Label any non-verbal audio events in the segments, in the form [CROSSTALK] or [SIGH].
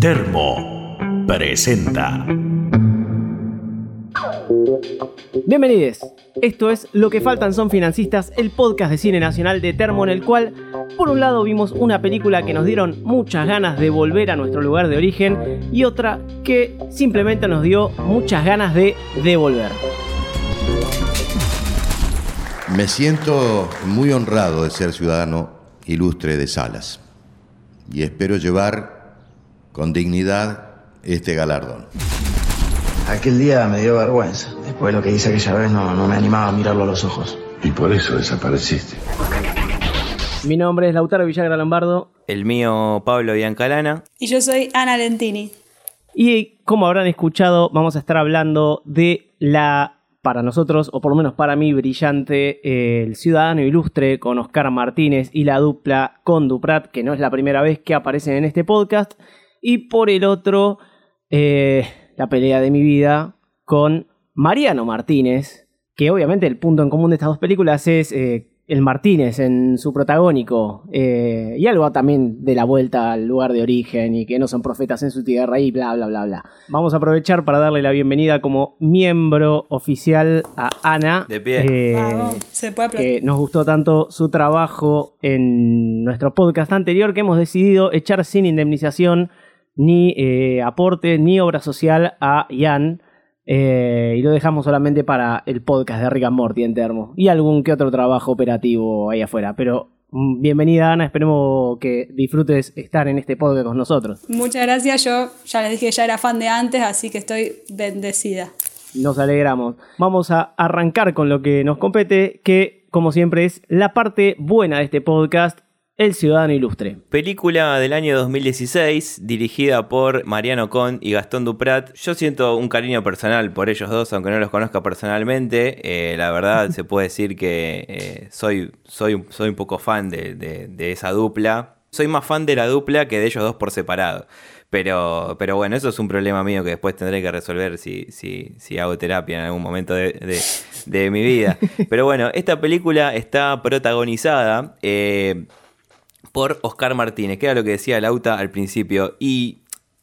Termo presenta. Bienvenidos. Esto es Lo que faltan son financistas, el podcast de cine nacional de Termo en el cual, por un lado, vimos una película que nos dieron muchas ganas de volver a nuestro lugar de origen y otra que simplemente nos dio muchas ganas de devolver. Me siento muy honrado de ser ciudadano ilustre de Salas y espero llevar con dignidad este galardón. Aquel día me dio vergüenza. Después de lo que hice aquella vez no, no me animaba a mirarlo a los ojos. Y por eso desapareciste. Mi nombre es Lautaro Villagra Lombardo El mío, Pablo Biancalana. Y yo soy Ana Lentini. y como habrán escuchado vamos a estar hablando de la, para nosotros, o por lo menos para mí, brillante eh, El Ciudadano Ilustre con Oscar Martínez y la dupla con Duprat, que no es la primera vez que aparecen en este podcast. Y por el otro, eh, la pelea de mi vida con Mariano Martínez, que obviamente el punto en común de estas dos películas es eh, el Martínez en su protagónico, eh, y algo también de la vuelta al lugar de origen y que no son profetas en su tierra y bla, bla, bla, bla. Vamos a aprovechar para darle la bienvenida como miembro oficial a Ana. De pie. eh, se puede que nos gustó tanto su trabajo en nuestro podcast anterior que hemos decidido echar sin indemnización ni eh, aporte ni obra social a Ian. eh, y lo dejamos solamente para el podcast de Rick and Morty en Termo. Y algún que otro trabajo operativo ahí afuera. Pero mm, bienvenida Ana, esperemos que disfrutes estar en este podcast con nosotros. Muchas gracias. Yo ya les dije que ya era fan de antes, así que estoy bendecida. Nos alegramos. Vamos a arrancar con lo que nos compete, que como siempre es la parte buena de este podcast, El Ciudadano Ilustre. Película del año 2016, dirigida por Mariano Con y Gastón Duprat. Yo siento un cariño personal por ellos dos, aunque no los conozca personalmente. Eh, la verdad, [LAUGHS] se puede decir que eh, soy, soy, soy un poco fan de, de- de esa dupla. Soy más fan de la dupla que de ellos dos por separado. Pero, pero bueno, eso es un problema mío que después tendré que resolver si, si, si hago terapia en algún momento de, de- de mi vida. [LAUGHS] Pero bueno, esta película está protagonizada eh, por Oscar Martínez, que era lo que decía Lauta al principio. Y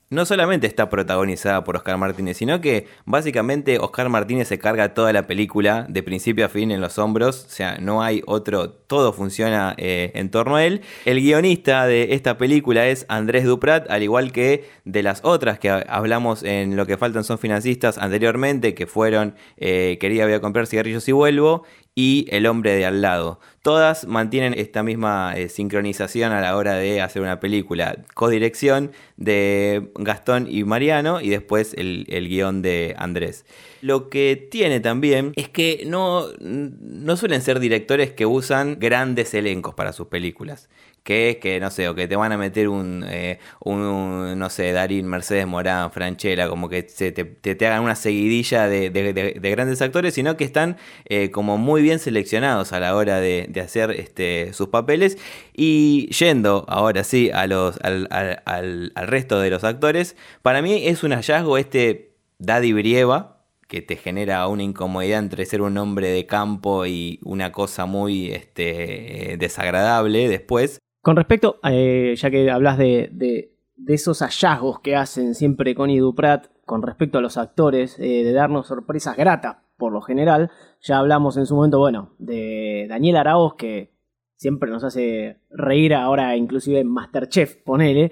no solamente está protagonizada por Oscar Martínez, sino que básicamente Oscar Martínez se carga toda la película de principio a fin en los hombros. O sea, no hay otro, todo funciona eh, en torno a él. El guionista de esta película es Andrés Duprat, al igual que de las otras que hablamos en Lo que faltan son financistas anteriormente, que fueron eh, Quería voy a comprar cigarrillos y vuelvo y El hombre de al lado. Todas mantienen esta misma eh, sincronización a la hora de hacer una película. Codirección de Gastón y Mariano y después el, el guion de Andrés. Lo que tiene también es que no, no suelen ser directores que usan grandes elencos para sus películas. Que es que, no sé, o que te van a meter un, eh, un, no sé, Darín, Mercedes Morán, Franchella, como que se te, te- hagan una seguidilla de, de- de- de grandes actores, sino que están eh, como muy bien seleccionados a la hora de, hacer este, sus papeles. Y yendo ahora sí a los, al, al- al- al resto de los actores, para mí es un hallazgo este Daddy Brieva, que te genera una incomodidad entre ser un hombre de campo y una cosa muy este, desagradable después. Con respecto, eh, ya que hablas de, de- esos hallazgos que hacen siempre Connie Duprat con respecto a los actores, eh, de darnos sorpresas gratas por lo general, ya hablamos en su momento, bueno, de Daniel Araoz, que siempre nos hace reír ahora, inclusive en Masterchef, ponele,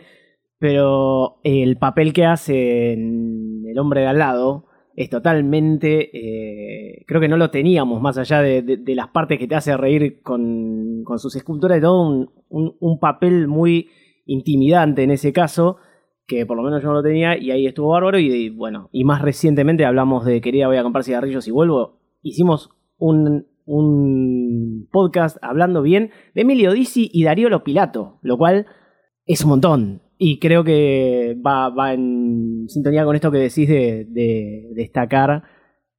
pero el papel que hace en El hombre de al lado es totalmente, eh, creo que no lo teníamos más allá de, de- las partes que te hace reír con, con sus esculturas y todo, un, un- papel muy intimidante en ese caso, que por lo menos yo no lo tenía y ahí estuvo bárbaro y, bueno, y más recientemente hablamos de quería voy a comprar cigarrillos y vuelvo, hicimos un, un podcast hablando bien de Emilio Dizzi y Darío Pilato, lo cual es un montón. Y creo que va, va en sintonía con esto que decís de, de destacar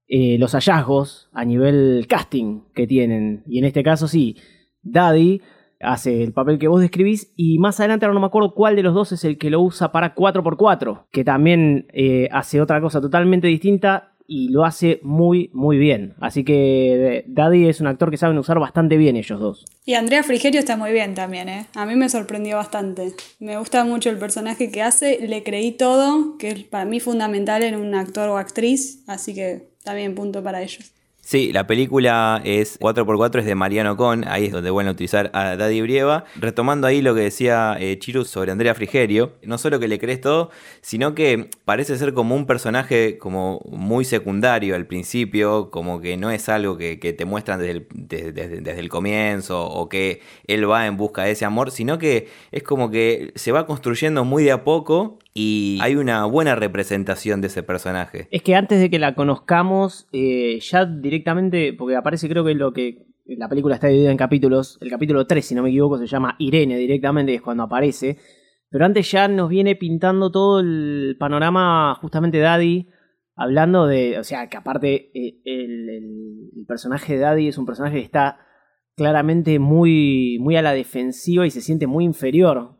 eh, los hallazgos a nivel casting que tienen. Y en este caso sí, Daddy hace el papel que vos describís y más adelante ahora no me acuerdo cuál de los dos es el que lo usa para 4x4, que también eh, hace otra cosa totalmente distinta, y lo hace muy, muy bien. Así que Daddy es un actor que saben usar bastante bien ellos dos. Y Andrea Frigerio está muy bien también, ¿eh? A mí me sorprendió bastante. Me gusta mucho el personaje que hace, le creí todo, que es para mí fundamental en un actor o actriz, así que también punto para ellos. Sí, la película es 4x4, es de Mariano Con, ahí es donde vuelven a utilizar a Daddy Brieva. Retomando ahí lo que decía eh, Chiru sobre Andrea Frigerio, no solo que le crees todo, sino que parece ser como un personaje como muy secundario al principio, como que no es algo que, te muestran desde el, desde el comienzo o que él va en busca de ese amor, sino que es como que se va construyendo muy de a poco y hay una buena representación de ese personaje. Es que antes de que la conozcamos, eh, ya directamente, porque aparece creo que lo que la película está dividida en capítulos, el capítulo 3, si no me equivoco, se llama Irene directamente, es cuando aparece, pero antes ya nos viene pintando todo el panorama justamente Daddy, hablando de, o sea, que aparte eh, el, personaje de Daddy es un personaje que está claramente muy, muy a la defensiva y se siente muy inferior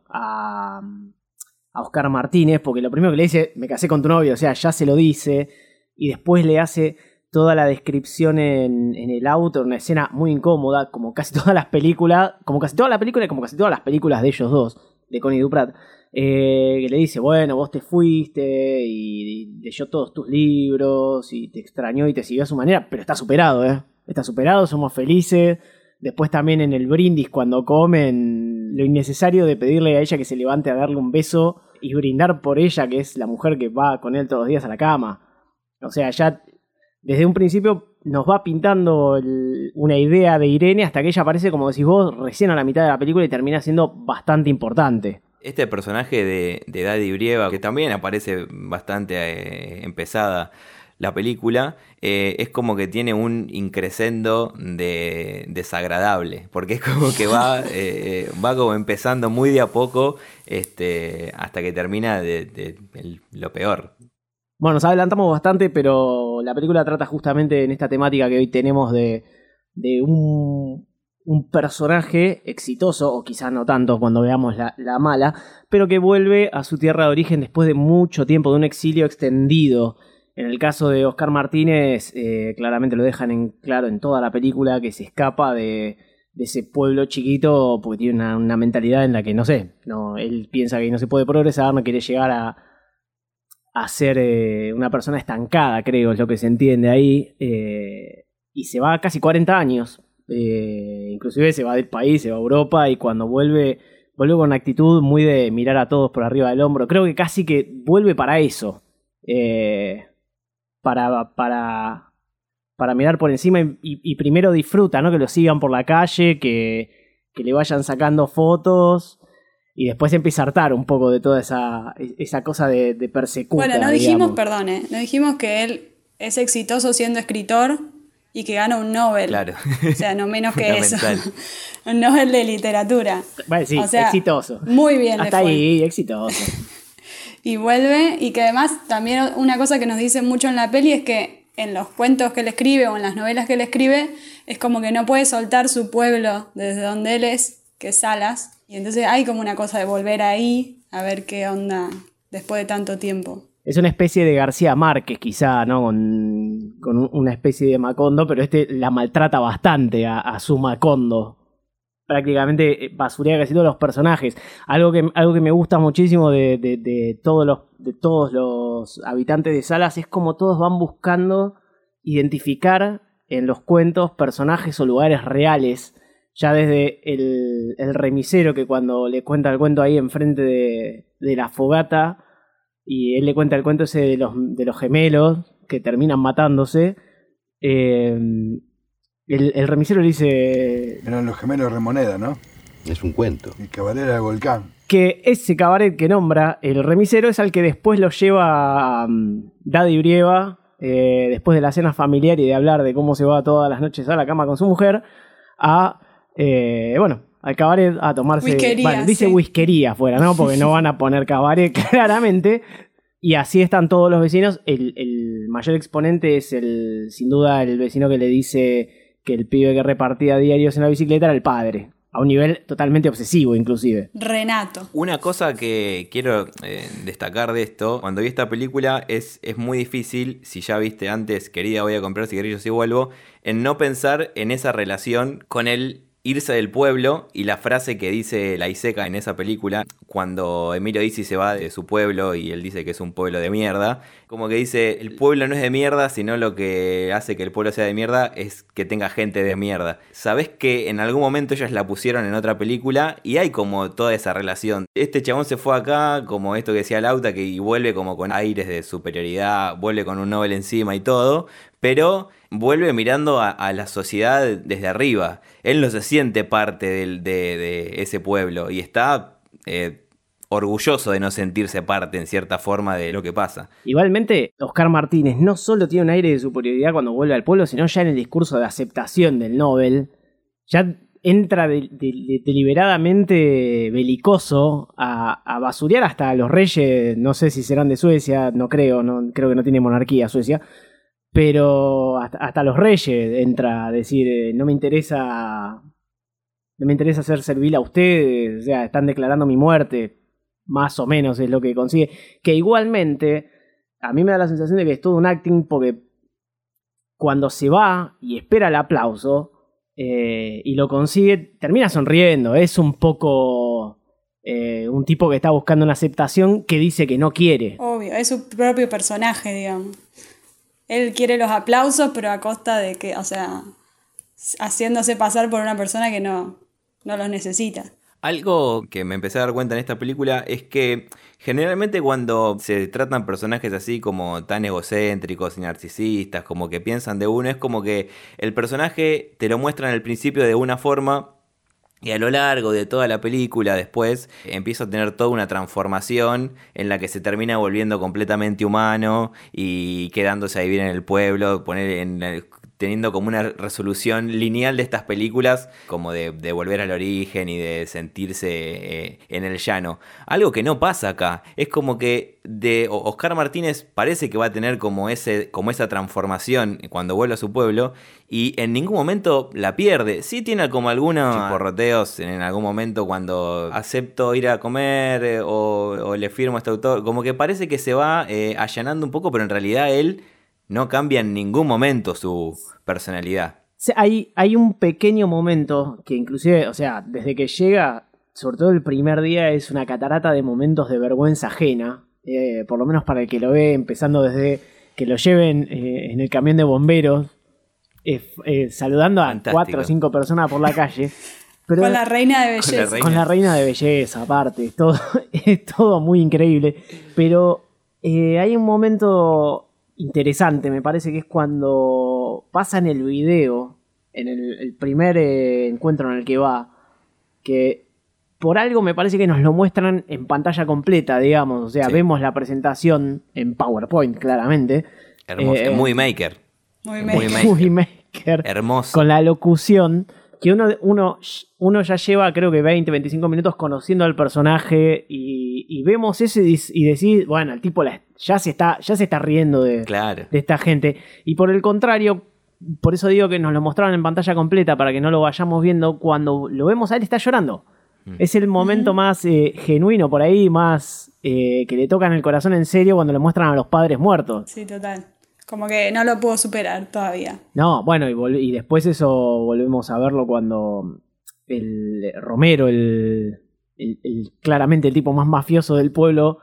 a Oscar Martínez, porque lo primero que le dice, me casé con tu novio, o sea, ya se lo dice, y después le hace toda la descripción en, el auto, una escena muy incómoda, como casi [LAUGHS] todas las películas, como casi toda la película y como casi todas las películas de ellos dos, de Connie Duprat, eh, que le dice, bueno, vos te fuiste y, leyó todos tus libros y te extrañó y te siguió a su manera, pero está superado, ¿eh? Está superado, somos felices. Después también en el brindis cuando comen, lo innecesario de pedirle a ella que se levante a darle un beso y brindar por ella, que es la mujer que va con él todos los días a la cama. O sea, ya desde un principio nos va pintando una idea de Irene hasta que ella aparece, como decís vos, recién a la mitad de la película y termina siendo bastante importante. Este personaje de, Daddy Brieva, que también aparece bastante eh, empezada la película, eh, es como que tiene un increscendo de desagradable, porque es como que va, [LAUGHS] eh, va como empezando muy de a poco este, hasta que termina de, lo peor. Bueno, nos adelantamos bastante, pero la película trata justamente en esta temática que hoy tenemos de, un, personaje exitoso, o quizás no tanto cuando veamos la, la, mala, pero que vuelve a su tierra de origen después de mucho tiempo, de un exilio extendido. En el caso de Oscar Martínez, eh, claramente lo dejan en claro en toda la película que se escapa de, ese pueblo chiquito porque tiene una, mentalidad en la que no sé, no, él piensa que no se puede progresar, no quiere llegar a, a ser eh, una persona estancada, creo, es lo que se entiende ahí. Eh, y se va casi 40 años. inclusive se va del país, se va a Europa y cuando vuelve, vuelve con una actitud muy de mirar a todos por arriba del hombro. Creo que casi que vuelve para eso. Eh, para, para, para mirar por encima y, primero disfruta, ¿no? Que lo sigan por la calle, que, le vayan sacando fotos y después empieza a hartar un poco de toda esa, esa cosa de, de persecución. Bueno, no dijimos, perdone, no dijimos que él es exitoso siendo escritor y que gana un Nobel. Claro. O sea, no menos que eso. [LAUGHS] un Nobel de literatura. Bueno, sí, exitoso. Muy bien. Hasta ahí, exitoso y vuelve y que además también una cosa que nos dice mucho en la peli es que en los cuentos que él escribe o en las novelas que él escribe es como que no puede soltar su pueblo desde donde él es, que es Salas, y entonces hay como una cosa de volver ahí a ver qué onda después de tanto tiempo. Es una especie de García Márquez, quizá, ¿no? Con, una especie de Macondo, pero este la maltrata bastante a su Macondo prácticamente eh, basurea casi todos los personajes. Algo que, algo que me gusta muchísimo de, todos los, de todos los habitantes de Salas es como todos van buscando identificar en los cuentos personajes o lugares reales. Ya desde el, el remisero que cuando le cuenta el cuento ahí enfrente de, de la fogata y él le cuenta el cuento ese de los, de los gemelos que terminan matándose. Eh, el, remisero le dice. Eran los gemelos Remoneda, ¿no? Es un cuento. El cabaret de Volcán. Que ese cabaret que nombra el remisero es al que después lo lleva um, Daddy Brieva, eh, después de la cena familiar y de hablar de cómo se va todas las noches a la cama con su mujer, a. Eh, bueno, al cabaret a tomarse. Whiskería, dice whiskería afuera, ¿no? Porque no [LAUGHS] van a poner cabaret [LAUGHS] claramente. Y así están todos los vecinos. El, el, mayor exponente es el, sin duda, el vecino que le dice que el pibe que repartía diarios en la bicicleta era el padre. a un nivel totalmente obsesivo inclusive. Renato. Una cosa que quiero eh, destacar de esto, cuando vi esta película, es, es muy difícil, si ya viste antes, querida, voy a comprar cigarrillos y vuelvo, en no pensar en esa relación con el irse del pueblo y la frase que dice la Iseca en esa película, cuando Emilio Dizzi se va de su pueblo y él dice que es un pueblo de mierda, como que dice, el pueblo no es de mierda, sino lo que hace que el pueblo sea de mierda es que tenga gente de mierda. Sabes que en algún momento ellos la pusieron en otra película y hay como toda esa relación. Este chabón se fue acá, como esto que decía Lauta, que vuelve como con aires de superioridad, vuelve con un Nobel encima y todo, pero vuelve mirando a, la sociedad desde arriba. Él no se siente parte de, ese pueblo y está eh, orgulloso de no sentirse parte, en cierta forma, de lo que pasa. Igualmente, Oscar Martínez no solo tiene un aire de superioridad cuando vuelve al pueblo, sino ya en el discurso de aceptación del Nobel, ya entra de, de, deliberadamente belicoso a, a, basurear hasta a los reyes, no sé si serán de Suecia, no creo, creo que no tiene monarquía Suecia, pero hasta, los reyes entra a decir, eh, no me interesa, no me interesa ser servil a ustedes, o sea, están declarando mi muerte, más o menos es lo que consigue, que igualmente a mí me da la sensación de que es todo un acting porque cuando se va y espera el aplauso eh, y lo consigue, termina sonriendo, es un poco... Eh, un tipo que está buscando una aceptación que dice que no quiere. Obvio, es su propio personaje, digamos. Él quiere los aplausos, pero a costa de que, o sea, haciéndose pasar por una persona que no, no los necesita. Algo que me empecé a dar cuenta en esta película es que generalmente cuando se tratan personajes así como tan egocéntricos y narcisistas, como que piensan de uno, es como que el personaje te lo muestran al principio de una forma y a lo largo de toda la película después empieza a tener toda una transformación en la que se termina volviendo completamente humano y quedándose a vivir en el pueblo, poner en el, teniendo como una resolución lineal de estas películas, como de, de volver al origen y de sentirse eh, en el llano. Algo que no pasa acá. Es como que de Oscar Martínez parece que va a tener como, ese, como esa transformación cuando vuelve a su pueblo y en ningún momento la pierde. Sí tiene como algunos porroteos en algún momento cuando acepto ir a comer eh, o, o, le firmo a este autor. Como que parece que se va eh, allanando un poco, pero en realidad él no cambia en ningún momento su personalidad. Hay, hay un pequeño momento que inclusive, o sea, desde que llega, sobre todo el primer día, es una catarata de momentos de vergüenza ajena, eh, por lo menos para el que lo ve, empezando desde que lo lleven eh, en el camión de bomberos, eh, saludando a Fantástico. cuatro o cinco personas por la calle. [LAUGHS] Pero con la reina de belleza. Con la reina. con la reina de belleza, aparte, es todo, [LAUGHS] es todo muy increíble. Pero hay un momento interesante, me parece que es cuando pasa en el video, en el, el primer eh, encuentro en el que va, que por algo me parece que nos lo muestran en pantalla completa, digamos, o sea, Sí. vemos la presentación en PowerPoint, claramente. Hermoso. Eh, muy maker. Muy Muy maker. [LAUGHS] Movie Maker, Hermoso. con la locución, que uno, uno, uno ya lleva creo que 20, 25 minutos conociendo al personaje y, y vemos eso y, decís, bueno, el tipo la- ya, se está, ya se está riendo de, Claro. de esta gente. Y por el contrario, por eso digo que nos lo mostraron en pantalla completa para que no lo vayamos viendo. Cuando lo vemos a él, está llorando. Mm. Es el momento más eh, genuino por ahí, más eh, que le tocan el corazón en serio cuando le muestran a los padres muertos. Sí, total. Como que no lo puedo superar todavía. No, bueno, y, y después eso volvemos a verlo cuando el Romero, el, el- el- claramente el tipo más mafioso del pueblo,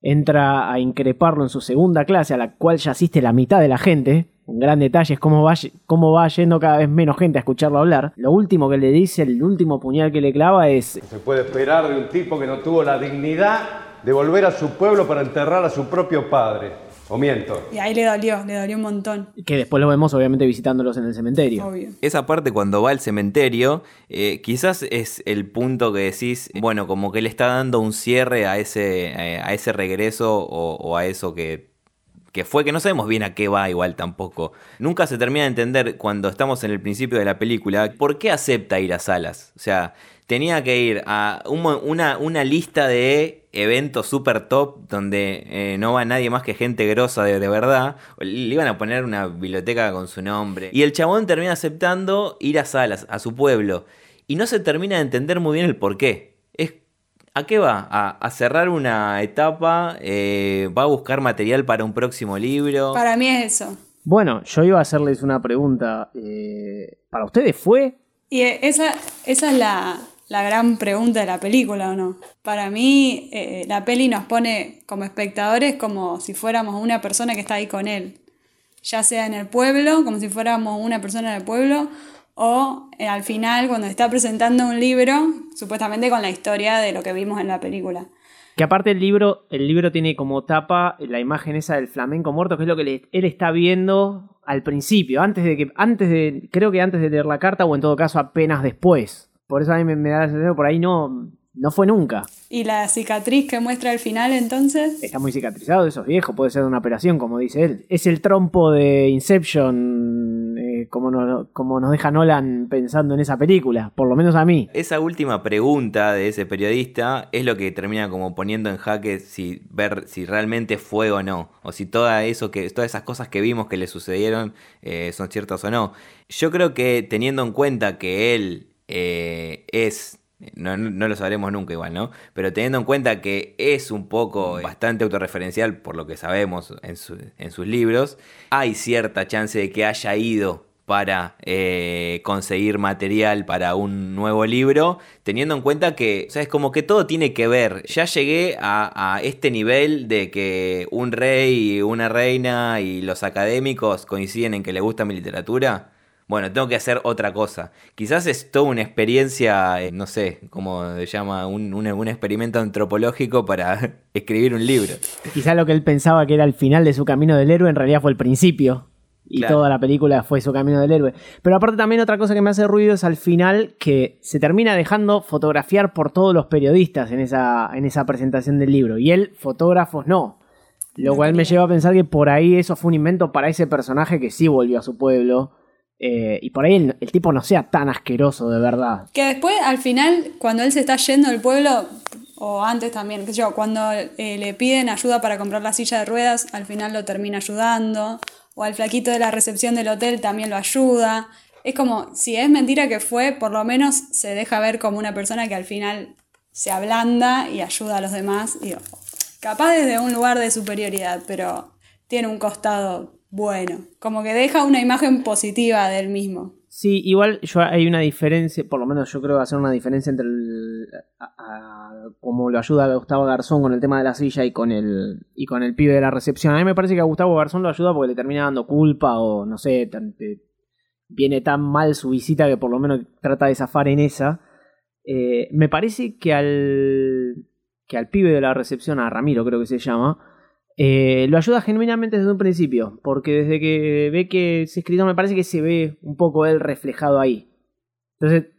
entra a increparlo en su segunda clase, a la cual ya asiste la mitad de la gente. Un gran detalle es cómo va, cómo va yendo cada vez menos gente a escucharlo hablar. Lo último que le dice, el último puñal que le clava es... Se puede esperar de un tipo que no tuvo la dignidad de volver a su pueblo para enterrar a su propio padre. ¿O miento? Y ahí le dolió, le dolió un montón. Que después lo vemos obviamente visitándolos en el cementerio. Obvio. Esa parte cuando va al cementerio, eh, quizás es el punto que decís, bueno, como que le está dando un cierre a ese, eh, a ese regreso o, o a eso que, que fue, que no sabemos bien a qué va igual tampoco. Nunca se termina de entender cuando estamos en el principio de la película por qué acepta ir a salas. O sea, tenía que ir a un una, una lista de eventos super top donde eh, no va nadie más que gente grosa de, de verdad. Le iban a poner una biblioteca con su nombre. Y el chabón termina aceptando ir a salas, a su pueblo. y no se termina de entender muy bien el por qué. Es, ¿A qué va? ¿A, cerrar una etapa? Eh, ¿Va a buscar material para un próximo libro? Para mí es eso. Bueno, yo iba a hacerles una pregunta. Eh, ¿Para ustedes fue? Y esa, esa es la, la gran pregunta de la película, ¿o no? Para mí, eh, la peli nos pone como espectadores como si fuéramos una persona que está ahí con él. Ya sea en el pueblo, como si fuéramos una persona del pueblo, o eh, al final, cuando está presentando un libro, supuestamente con la historia de lo que vimos en la película. Que aparte el libro, el libro tiene como tapa la imagen esa del flamenco muerto, que es lo que él está viendo al principio, antes de que, antes de, creo que antes de leer la carta, o en todo caso apenas después. Por eso a mí me, da la sensación, por ahí no, no fue nunca. ¿Y la cicatriz que muestra al final entonces? Está muy cicatrizado, eso es viejo, puede ser de una operación, como dice él. Es el trompo de Inception, eh, como, como nos deja Nolan pensando en esa película, por lo menos a mí. Esa última pregunta de ese periodista es lo que termina como poniendo en jaque si ver si realmente fue o no, o si toda eso que, todas esas cosas que vimos que le sucedieron eh, son ciertas o no. Yo creo que teniendo en cuenta que él eh, es, no, lo sabremos nunca igual, ¿no? Pero teniendo en cuenta que es un poco bastante autorreferencial por lo que sabemos en, sus libros, hay cierta chance de que haya ido para eh, conseguir material para un nuevo libro, teniendo en cuenta que, o sea, es como que todo tiene que ver. Ya llegué a, a, este nivel de que un rey, y una reina y los académicos coinciden en que le gusta mi literatura bueno, tengo que hacer otra cosa. Quizás es toda una experiencia, eh, no sé, cómo se llama, un, experimento antropológico para [LAUGHS] escribir un libro. Quizás lo que él pensaba que era el final de su camino del héroe en realidad fue el principio. Y toda la película fue su camino del héroe. Pero aparte también otra cosa que me hace ruido es al final que se termina dejando fotografiar por todos los periodistas en esa, en esa presentación del libro. Y él, fotógrafos, no. Lo cual me lleva a pensar que por ahí eso fue un invento para ese personaje que sí volvió a su pueblo eh, y por ahí el, tipo no sea tan asqueroso de verdad. Que después, al final, cuando él se está yendo del pueblo, o antes también, que yo, cuando eh, le piden ayuda para comprar la silla de ruedas, al final lo termina ayudando. O al flaquito de la recepción del hotel también lo ayuda. Es como, si es mentira que fue, por lo menos se deja ver como una persona que al final se ablanda y ayuda a los demás. Digo, capaz desde un lugar de superioridad, pero tiene un costado bueno, como que deja una imagen positiva del mismo. Sí, igual yo hay una diferencia, por lo menos yo creo que va a ser una diferencia entre el, lo ayuda Gustavo Garzón con el tema de la silla y con el y con el pibe de la recepción. A mí me parece que a Gustavo Garzón lo ayuda porque le termina dando culpa o no sé, viene tan mal su visita que por lo menos trata de zafar en esa. Eh, me parece que al que al pibe de la recepción, a Ramiro creo que se llama, eh, lo ayuda genuinamente desde un principio, porque desde que ve que es escritor me parece que se ve un poco él reflejado ahí. Entonces,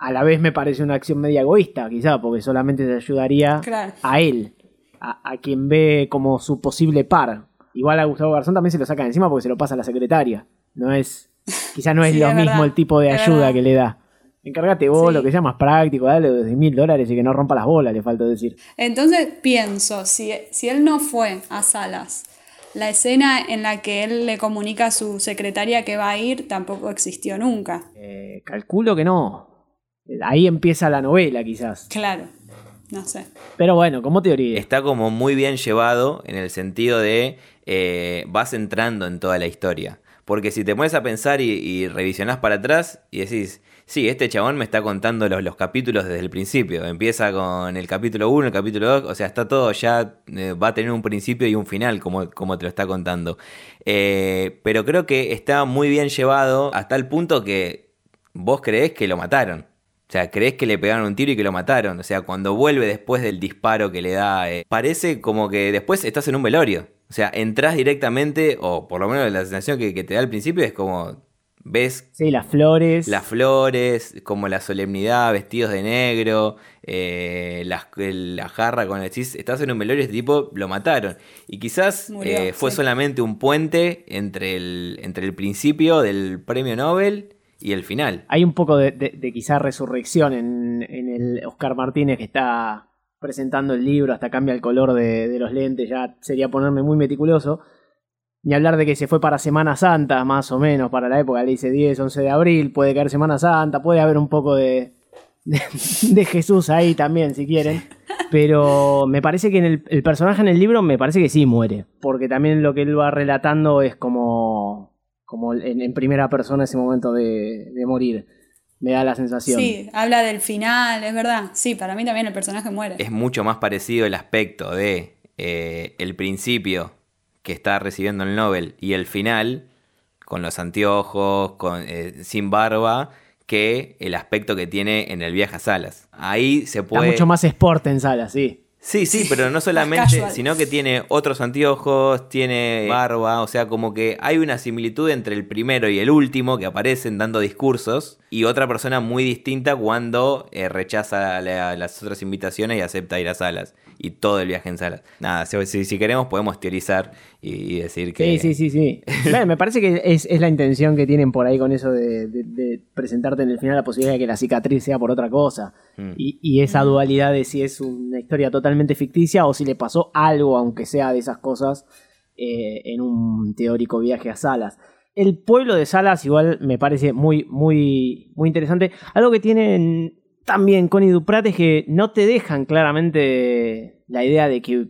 a la vez me parece una acción media egoísta, quizá, porque solamente te ayudaría a él, a, quien ve como su posible par. Igual a Gustavo Garzón también se lo saca encima porque se lo pasa a la secretaria. No es, quizá no [LAUGHS] es lo mismo el tipo de ayuda que le da. Encárgate vos, lo que sea más práctico, dale de mil dólares y que no rompa las bolas, le falta decir. Entonces pienso, si, si él no fue a Salas, la escena en la que él le comunica a su secretaria que va a ir tampoco existió nunca. Eh, calculo que no. Ahí empieza la novela, quizás. Claro, no sé. Pero bueno, como teoría. Está como muy bien llevado en el sentido de eh, vas entrando en toda la historia. Porque si te pones a pensar y, y revisionás para atrás y decís, Sí, este chabón me está contando los, los capítulos desde el principio. Empieza con el capítulo 1, el capítulo 2, o sea, está todo ya, eh, va a tener un principio y un final, como, como te lo está contando. Eh, pero creo que está muy bien llevado hasta el punto que vos creés que lo mataron. O sea, crees que le pegaron un tiro y que lo mataron. O sea, cuando vuelve después del disparo que le da, eh, parece como que después estás en un velorio. O sea, entras directamente, o por lo menos la sensación que, que te da al principio es como ves... Sí, las flores. Las flores, como la solemnidad, vestidos de negro, eh, la, jarra con el chis. Estás en un velorio, este tipo lo mataron. Y quizás eh, fue solamente un puente entre el, entre el principio del premio Nobel y el final. Hay un poco de, de, quizás resurrección en, en, el Oscar Martínez que está presentando el libro, hasta cambia el color de, de los lentes, ya sería ponerme muy meticuloso. Ni hablar de que se fue para Semana Santa, más o menos, para la época, le dice 10, 11 de abril, puede caer Semana Santa, puede haber un poco de, de, [LAUGHS] de Jesús ahí también, si quieren. [LAUGHS] Pero me parece que en el, el personaje en el libro me parece que sí muere. Porque también lo que él va relatando es como, como en, en primera persona ese momento de, de morir. Me da la sensación. Sí, habla del final, es verdad. Sí, para mí también el personaje muere. Es mucho más parecido el aspecto de eh, el principio que está recibiendo el Nobel y el final, con los anteojos, con, eh, sin barba, que el aspecto que tiene en el viaje a Salas. Ahí se Está puede... mucho más sport en sala, sí. Sí, sí, pero no solamente, sino que tiene otros anteojos, tiene barba, o sea, como que hay una similitud entre el primero y el último que aparecen dando discursos y otra persona muy distinta cuando eh, rechaza la- las otras invitaciones y acepta ir a salas y todo el viaje en salas. Nada, si, si- si queremos podemos teorizar y, y decir que... Sí, sí, sí, sí. Bueno, me parece que es, es la intención que tienen por ahí con eso de, de- de presentarte en el final la posibilidad de que la cicatriz sea por otra cosa. Mm. Y, y esa dualidad de si es una historia totalmente ficticia o si le pasó algo, aunque sea de esas cosas, eh, en un teórico viaje a Salas. El pueblo de Salas igual me parece muy, muy, muy interesante. Algo que tienen también Connie Duprat es que no te dejan claramente la idea de que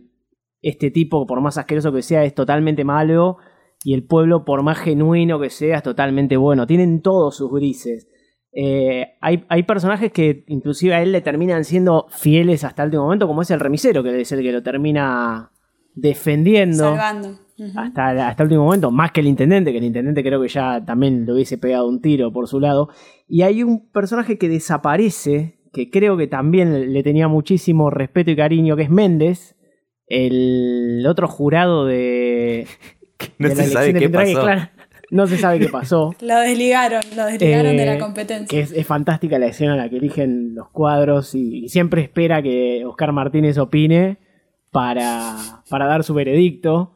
este tipo, por más asqueroso que sea, es totalmente malo y el pueblo, por más genuino que sea, es totalmente bueno. Tienen todos sus grises. Eh, hay, hay personajes que inclusive a él le terminan siendo fieles hasta el último momento, como es el remisero, que es el que lo termina defendiendo Salvando. Hasta, hasta el último momento, más que el intendente, que el intendente creo que ya también le hubiese pegado un tiro por su lado. Y hay un personaje que desaparece, que creo que también le tenía muchísimo respeto y cariño, que es Méndez, el otro jurado de... [LAUGHS] No de la se sabe elección de qué pasó. claro, no se sabe qué [LAUGHS] pasó. Lo desligaron, lo desligaron de Eh, la competencia. Que es, es fantástica la escena en la que eligen los cuadros y, y siempre espera que Oscar Martínez opine para, para dar su veredicto.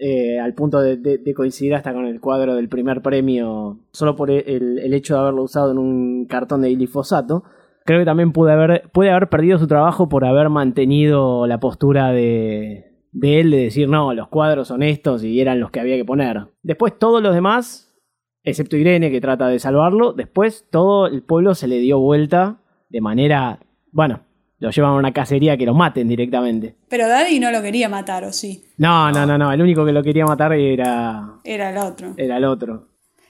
Eh, al punto de, coincidir hasta con el cuadro del primer premio, solo por el, el hecho de haberlo usado en un cartón de glifosato. Creo que también puede haber, puede haber perdido su trabajo por haber mantenido la postura de, de él de decir, no, los cuadros son estos y eran los que había que poner. Después todos los demás, excepto Irene que trata de salvarlo, después todo el pueblo se le dio vuelta de manera, bueno, lo llevan a una cacería que lo maten directamente. Pero Daddy no lo quería matar, ¿o sí? No, no, no, no, el único que lo quería matar era, Era el otro. era el otro.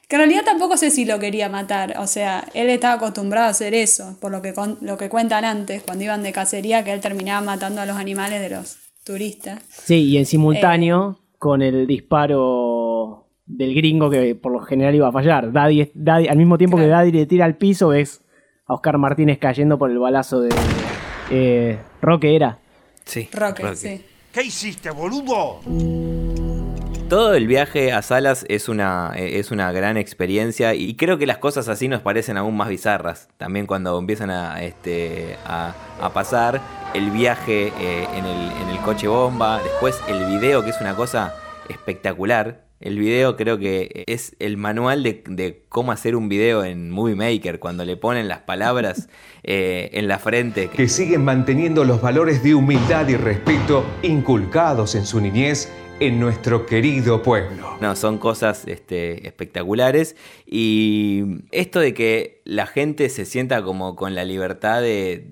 Que en realidad tampoco sé si lo quería matar. O sea, él estaba acostumbrado a hacer eso, por lo que, con- lo que cuentan antes, cuando iban de cacería, que él terminaba matando a los animales de los turistas. Sí, y en simultáneo con el disparo del gringo que por lo general iba a fallar. Daddy, Daddy- al mismo tiempo que. Daddy le tira al piso, ves a Oscar Martínez cayendo por el balazo de eh, Roque era. Sí, Roque, Roque. sí. ¿Qué hiciste, boludo? Todo el viaje a Salas es una, eh, es una gran experiencia y creo que las cosas así nos parecen aún más bizarras. También cuando empiezan a, este, a, a pasar el viaje eh, en, el, en el coche bomba, después el video que es una cosa espectacular. El video creo que es el manual de, de cómo hacer un video en Movie Maker, cuando le ponen las palabras [LAUGHS] eh, en la frente. que siguen manteniendo los valores de humildad y respeto inculcados en su niñez en nuestro querido pueblo. No, son cosas este, espectaculares. Y esto de que la gente se sienta como con la libertad de.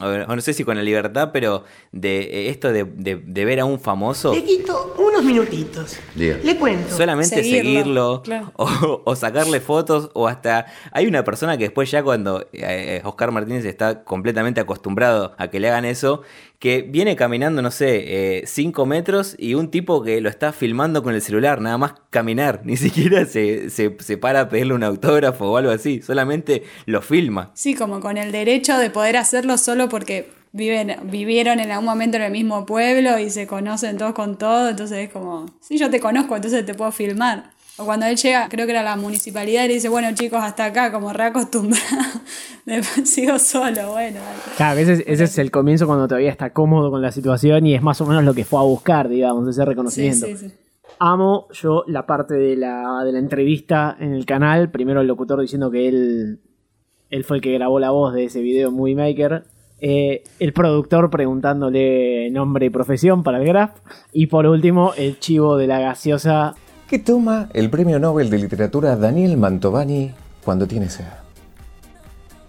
a ver, no sé si con la libertad, pero de eh, esto de, de- de ver a un famoso. Le quito unos minutitos. Le cuento. Solamente Seguirlo, seguirlo, claro. o, o sacarle fotos, o hasta. Hay una persona que después, ya cuando eh, Oscar Martínez está completamente acostumbrado a que le hagan eso, que viene caminando, no sé, 5 metros y un tipo que lo está filmando con el celular, nada más caminar, [LAUGHS] ni siquiera se, se, se para a pedirle un autógrafo o algo así, solamente lo filma. Sí, como con el derecho de poder hacerlo solo porque viven, vivieron en algún momento en el mismo pueblo y se conocen todos con todo, entonces es como, sí, yo te conozco, entonces te puedo filmar. O cuando él llega, creo que era la municipalidad y le dice, bueno chicos, hasta acá, como reacostumbrado, [LAUGHS] después sigo solo, bueno. Claro, ese, es- ese es el comienzo cuando todavía está cómodo con la situación y es más o menos lo que fue a buscar, digamos, ese Sí, reconocimiento. sí, sí. Amo yo la parte de la, de la entrevista en el canal. Primero el locutor diciendo que él, él fue el que grabó la voz de ese video en Movie Maker. Eh, el productor preguntándole nombre y profesión para el graph. Y por último, el chivo de la gaseosa. que toma el premio Nobel de Literatura Daniel Mantovani cuando tiene sed.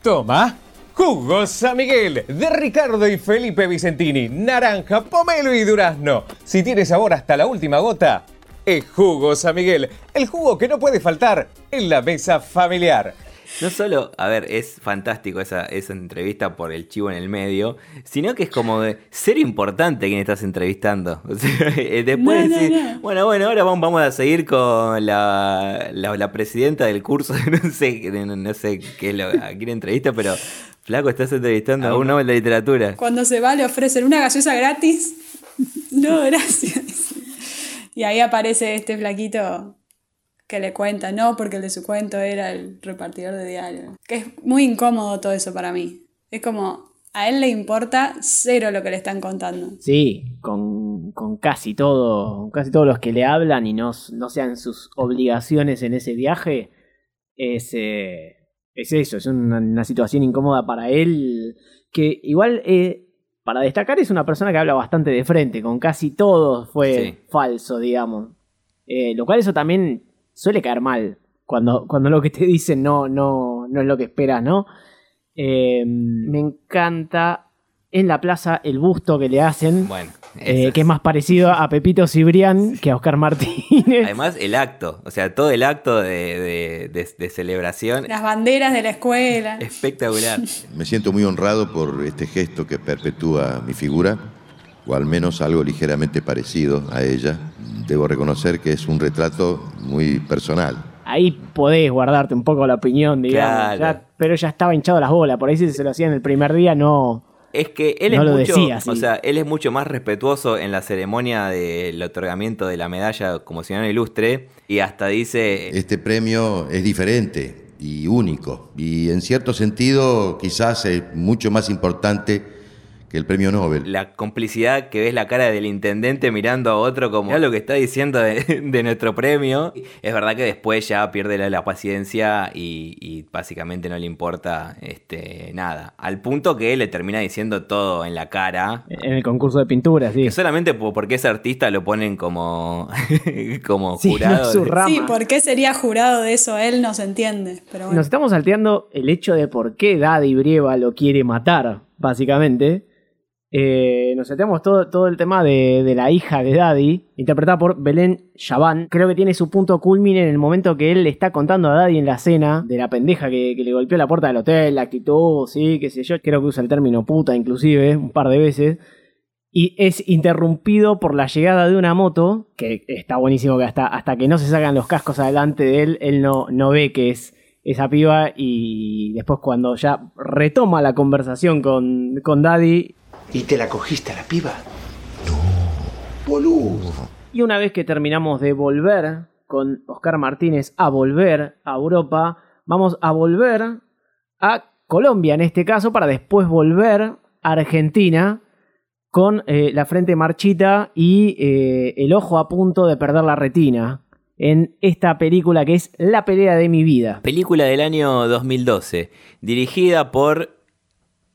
Toma, Jugo San Miguel de Ricardo y Felipe Vicentini. Naranja, pomelo y durazno. Si tiene sabor hasta la última gota, es Jugo San Miguel. El jugo que no puede faltar en la mesa familiar. No solo, a ver, es fantástico esa, esa entrevista por el chivo en el medio, sino que es como de ser importante quien estás entrevistando. [LAUGHS] O sea, eh, después No, no, decir, no. bueno, bueno, ahora vamos, vamos a seguir con la, la, la presidenta del curso, [LAUGHS] no sé, de no, no sé qué es lo, a quién entrevista, pero flaco, estás entrevistando a un Nobel de literatura. Cuando se va le ofrecen una gaseosa gratis. [LAUGHS] No, gracias. Y ahí aparece este flaquito que le cuenta, no, porque el de su cuento era el repartidor de diario. Que es muy incómodo todo eso para mí. Es como, a él le importa cero lo que le están contando. Sí, con, con casi todo, con casi todos los que le hablan y no, no sean sus obligaciones en ese viaje, es, eh, es eso, es una, situación incómoda para él, que igual, eh, para destacar, es una persona que habla bastante de frente, con casi todo fue Sí. falso, digamos. Eh, lo cual eso también suele caer mal, cuando, cuando lo que te dicen no, no, no es lo que esperas, ¿no? Eh, me encanta en la plaza el busto que le hacen, Bueno, eh, que es más parecido a Pepito Cibrián que a Oscar Martínez. Además, el acto, o sea, todo el acto de, de- de- de celebración, Las banderas de la escuela. espectacular. Me siento muy honrado por este gesto que perpetúa mi figura, o al menos algo ligeramente parecido a ella. Debo reconocer que es un retrato muy personal. Ahí podés guardarte un poco la opinión, digamos. Claro. ya- pero ya estaba hinchado las bolas. Por ahí si se lo hacían el primer día, no. Es que él No es lo mucho, decía o sea, él es mucho más respetuoso en la ceremonia del otorgamiento de la medalla como ciudadano ilustre y hasta dice Este premio es diferente y único, y en cierto sentido quizás es mucho más importante que el premio Nobel. la complicidad que ves la cara del intendente mirando a otro como "Mirá lo que está diciendo de, [LAUGHS] de nuestro premio. Es verdad que después ya pierde la, la paciencia y, y básicamente no le importa este nada. Al punto que le termina diciendo todo en la cara. En el concurso de pintura, sí. Que solamente po- porque es artista lo ponen como, [LAUGHS] como Sí, jurado. [LAUGHS] de-. Sí, ¿por qué sería jurado de eso? Él no se entiende. Pero bueno. Nos estamos salteando el hecho de por qué Daddy Brieva lo quiere matar, básicamente. Eh, nos salteamos todo, todo el tema de, de la hija de Daddy, interpretada por Belén Chabán. Creo que tiene su punto culmine en el momento que él le está contando a Daddy en la cena de la pendeja que, que le golpeó la puerta del hotel, la actitud, sí, qué sé yo. Creo que usa el término puta, inclusive, un par de veces. Y es interrumpido por la llegada de una moto, que está buenísimo que hasta, hasta que no se sacan los cascos adelante de él, él no, no ve que es esa piba y después cuando ya retoma la conversación con, con Daddy ¿Y te la cogiste a la piba? No. Boludo. y una vez que terminamos de volver con Oscar Martínez a volver a Europa, vamos a volver a Colombia en este caso para después volver a Argentina con eh, la frente marchita y eh, el ojo a punto de perder la retina en esta película que es La pelea de mi vida. Película del año 2012, dirigida por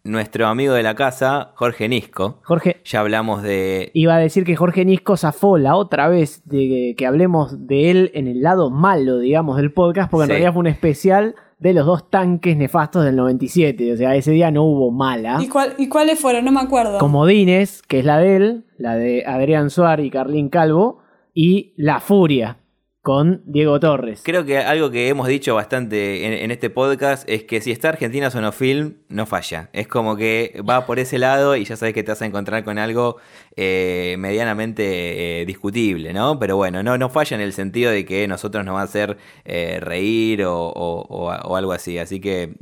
nuestro amigo de la casa, Jorge Nisco. Jorge, Ya hablamos de... iba a decir que Jorge Nisco zafó la otra vez de que, que hablemos de él en el lado malo, digamos, del podcast, porque en Sí. realidad fue un especial de los dos tanques nefastos del 97. O sea, ese día no hubo mala. ¿Y, cuál- ¿Y cuáles fueron? No me acuerdo. Comodines, que es la de él, la de Adrián Suárez y Carlín Calvo, y La Furia, con Diego Torres. Creo que algo que hemos dicho bastante en, este podcast es que si está Argentina Sonofilm, no falla. Es como que va por ese lado y ya sabes que te vas a encontrar con algo eh, medianamente eh, discutible, ¿no? Pero bueno, no, no falla en el sentido de que nosotros nos va a hacer eh, reír o, algo así. Así que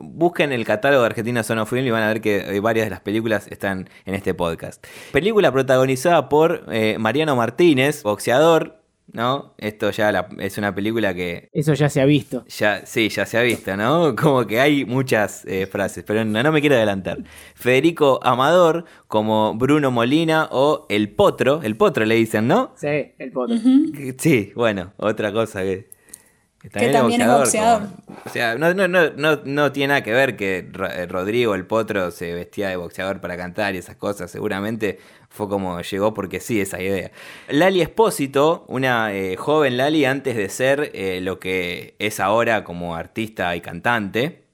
busquen el catálogo de Argentina Sonofilm y van a ver que varias de las películas están en este podcast. Película protagonizada por Mariano Martínez, boxeador, ¿no? Esto ya la- es una película que Eso ya se ha visto. ya, sí, ya se ha visto, ¿no? [LAUGHS] Como que hay muchas eh, frases, pero no, no me quiero adelantar. Federico Amador como Bruno Molina o El Potro, El Potro le dicen, ¿no? Sí, el potro. Sí, bueno, otra cosa que... Que también es boxeador. como- o sea, no, no, no, no, no tiene nada que ver que eh, Rodrigo el Potro se vestía de boxeador para cantar y esas cosas. Seguramente fue como llegó porque sí, esa idea. Lali Espósito, una eh, joven Lali antes de ser eh, lo que es ahora como artista y cantante.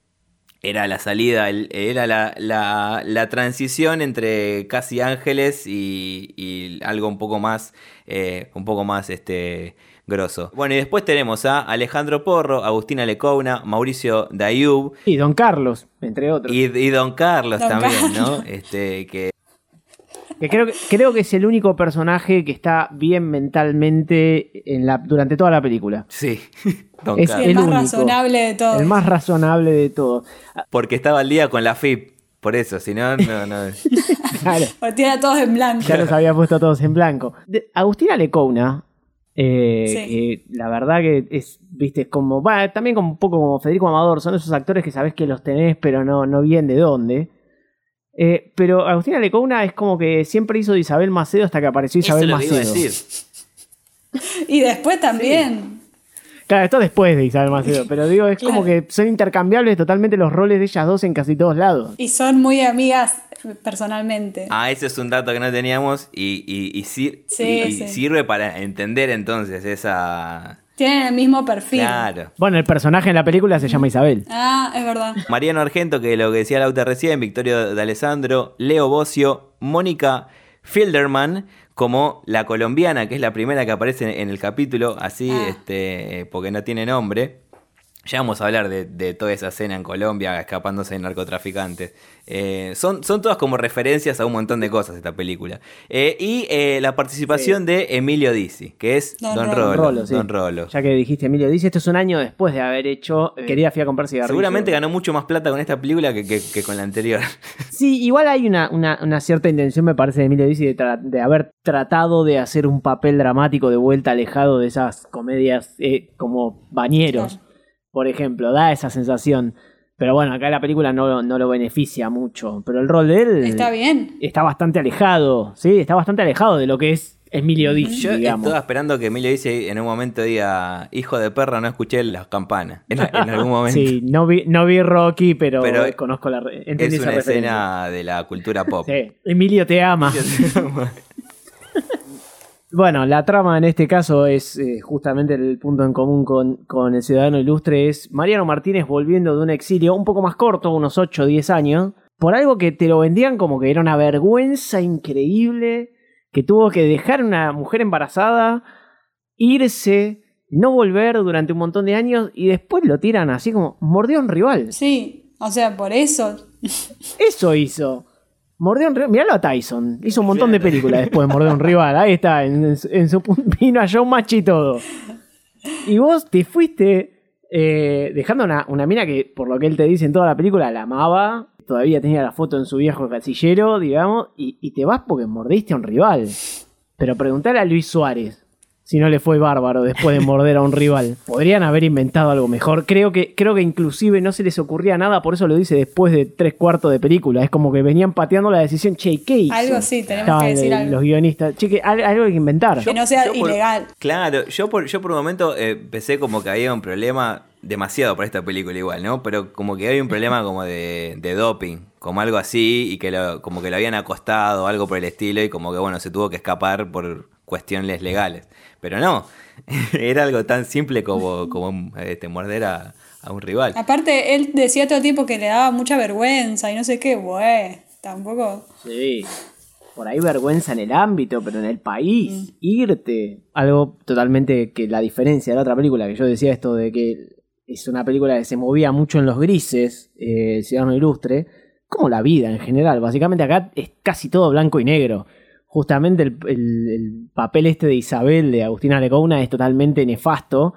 era la salida, el- era la, la- la transición entre casi ángeles y, y algo un poco más, eh, un poco más este, grosso. Bueno, y después tenemos a Alejandro Porro, Agustina Lecouna, Mauricio Dayub Y Don Carlos, entre otros. y, y Don Carlos Don también, Carlos. ¿no? Este, que Que creo, que creo que es el único personaje que está bien mentalmente en la, durante toda la película. sí, [LAUGHS] Don Es el, el más único. razonable de todos. El más razonable de todos. Porque estaba al día con la FIP, por eso, si no, no, no. [LAUGHS] Claro, O tiene a todos en blanco. ya los había puesto todos en blanco. De- Agustina Lecouna, eh, Sí. que la verdad que es, viste, es como, va, también como un poco como Federico Amador, son esos actores que sabes que los tenés, pero no, no bien de dónde. Eh, pero Agustina Lecouna es como que siempre hizo de Isabel Macedo hasta que apareció Eso Isabel lo Macedo. decir. Y después también. Claro, esto después de Isabel Macedo, pero digo, es como que son intercambiables totalmente los roles de ellas dos en casi todos lados. Y son muy amigas personalmente. Ah, ese es un dato que no teníamos y, y, y sir- Sí, y- y sí. sirve para entender entonces esa... Tienen el mismo perfil. Claro. Bueno, el personaje en la película se llama Isabel. Ah, es verdad. Mariano Argento, que lo que decía Lauta recién, Victorio de Alessandro, Leo Bocio, Mónica Filderman, como la colombiana, que es la primera que aparece en el capítulo, así, Ah. este, porque no tiene nombre. Ya vamos a hablar de, de toda esa escena en Colombia, escapándose de narcotraficantes. Eh, son, son todas como referencias a un montón de cosas esta película. Eh, y eh, la participación de Emilio Dizzi, que es Don Don, Rolo. Sí. Don Rolo. Ya que dijiste Emilio dice, esto es un año después de haber hecho eh, Querida fui a comprar cigarrillos. Seguramente ganó mucho más plata con esta película que, que- que con la anterior. [LAUGHS] Sí, igual hay una, una- una cierta intención, me parece, de Emilio Dizzi de, tra- de haber tratado de hacer un papel dramático de vuelta alejado de esas comedias eh, como bañeros, por ejemplo. Da esa sensación. Pero bueno, acá la película no, no lo beneficia mucho. Pero el rol de él Está bien. está bastante alejado, ¿sí? Está bastante alejado de lo que es Emilio Dizzi, Yo digamos. estaba esperando que Emilio dice en un momento diga, hijo de perra, no escuché las campanas. En, en algún momento. Sí, no vi, no vi Rocky, pero, Pero conozco la... es esa una escena de la cultura pop. Sí, Emilio te ama. [LAUGHS] Bueno, la trama en este caso es eh, justamente el punto en común con, con el ciudadano ilustre, es Mariano Martínez volviendo de un exilio un poco más corto, unos 8 o 10 años, por algo que te lo vendían como que era una vergüenza increíble, que tuvo que dejar a una mujer embarazada, irse, no volver durante un montón de años y después lo tiran así como mordió a un rival. Sí, o sea, por eso. Eso hizo. Mordió un rival. Miralo a Tyson. Hizo un montón de películas después de morder a un rival. Ahí está, en, en su- en su punto. [LAUGHS] Vino a Showmatch y todo. Y vos te fuiste eh, dejando una, una mina que, por lo que él te dice en toda la película, la amaba. Todavía tenía la foto en su viejo casillero, digamos. Y, y te vas porque mordiste a un rival. Pero preguntale a Luis Suárez si no le fue bárbaro después de morder a un rival. [LAUGHS] Podrían haber inventado algo mejor. Creo que, creo que inclusive no se les ocurría nada, por eso lo dice después de tres cuartos de película. Es como que venían pateando la decisión, che, ¿qué hizo? Algo sí, tenemos Estaban que decir los- algo. Los guionistas, che, que al- algo hay que inventar. Que no sea Yo por- ilegal. Claro, yo por, yo por un momento eh, pensé como que había un problema demasiado para esta película igual, ¿no? Pero como que había un problema como de, de doping, como algo así, y que lo, como que lo habían acostado, algo por el estilo, y como que bueno, se tuvo que escapar por cuestiones legales. Pero no, [LAUGHS] era algo tan simple como, como este, morder a, a un rival. Aparte, él decía todo el tiempo que le daba mucha vergüenza y no sé qué, güey. Tampoco. Sí. Por ahí vergüenza en el ámbito, pero en el país, irte. Algo totalmente que la diferencia de la otra película, que yo decía esto de que es una película que se movía mucho en los grises, eh, Ciudadano Ilustre, como la vida en general. Básicamente acá es casi todo blanco y negro. Justamente el, el- el papel este de Isabel, de Agustina Lecouna, es totalmente nefasto.